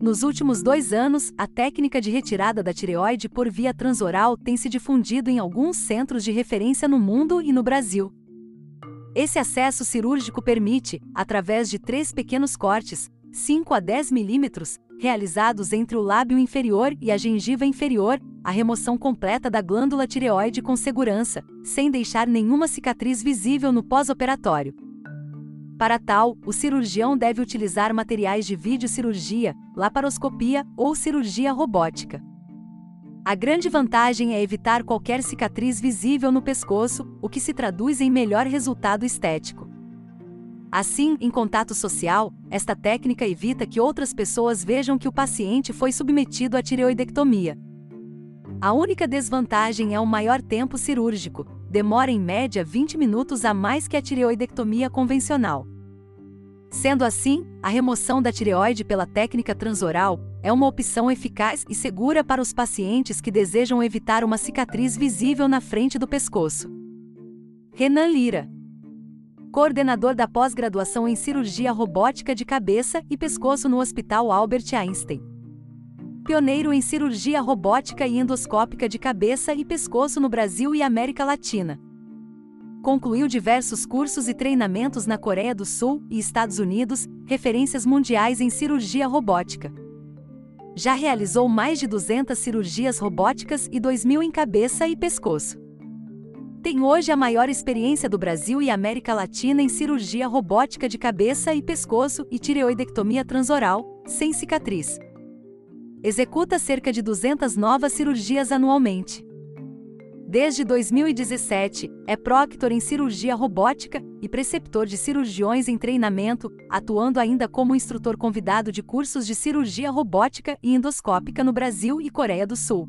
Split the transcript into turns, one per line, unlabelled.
Nos últimos dois anos, a técnica de retirada da tireoide por via transoral tem se difundido em alguns centros de referência no mundo e no Brasil. Esse acesso cirúrgico permite, através de três pequenos cortes, 5 a 10 milímetros, realizados entre o lábio inferior e a gengiva inferior, a remoção completa da glândula tireoide com segurança, sem deixar nenhuma cicatriz visível no pós-operatório. Para tal, o cirurgião deve utilizar materiais de videocirurgia, laparoscopia ou cirurgia robótica. A grande vantagem é evitar qualquer cicatriz visível no pescoço, o que se traduz em melhor resultado estético. Assim, em contato social, esta técnica evita que outras pessoas vejam que o paciente foi submetido à tireoidectomia. A única desvantagem é o maior tempo cirúrgico, demora em média 20 minutos a mais que a tireoidectomia convencional. Sendo assim, a remoção da tireoide pela técnica transoral é uma opção eficaz e segura para os pacientes que desejam evitar uma cicatriz visível na frente do pescoço. Renan Lira coordenador da pós-graduação em cirurgia robótica de cabeça e pescoço no Hospital Albert Einstein pioneiro em cirurgia robótica e endoscópica de cabeça e pescoço no Brasil e América Latina. Concluiu diversos cursos e treinamentos na Coreia do Sul e Estados Unidos, referências mundiais em cirurgia robótica. Já realizou mais de 200 cirurgias robóticas e 2.000 em cabeça e pescoço. Tem hoje a maior experiência do Brasil e América Latina em cirurgia robótica de cabeça e pescoço e tireoidectomia transoral, sem cicatriz executa cerca de 200 novas cirurgias anualmente. Desde 2017, é proctor em cirurgia robótica e preceptor de cirurgiões em treinamento, atuando ainda como instrutor convidado de cursos de cirurgia robótica e endoscópica no Brasil e Coreia do Sul.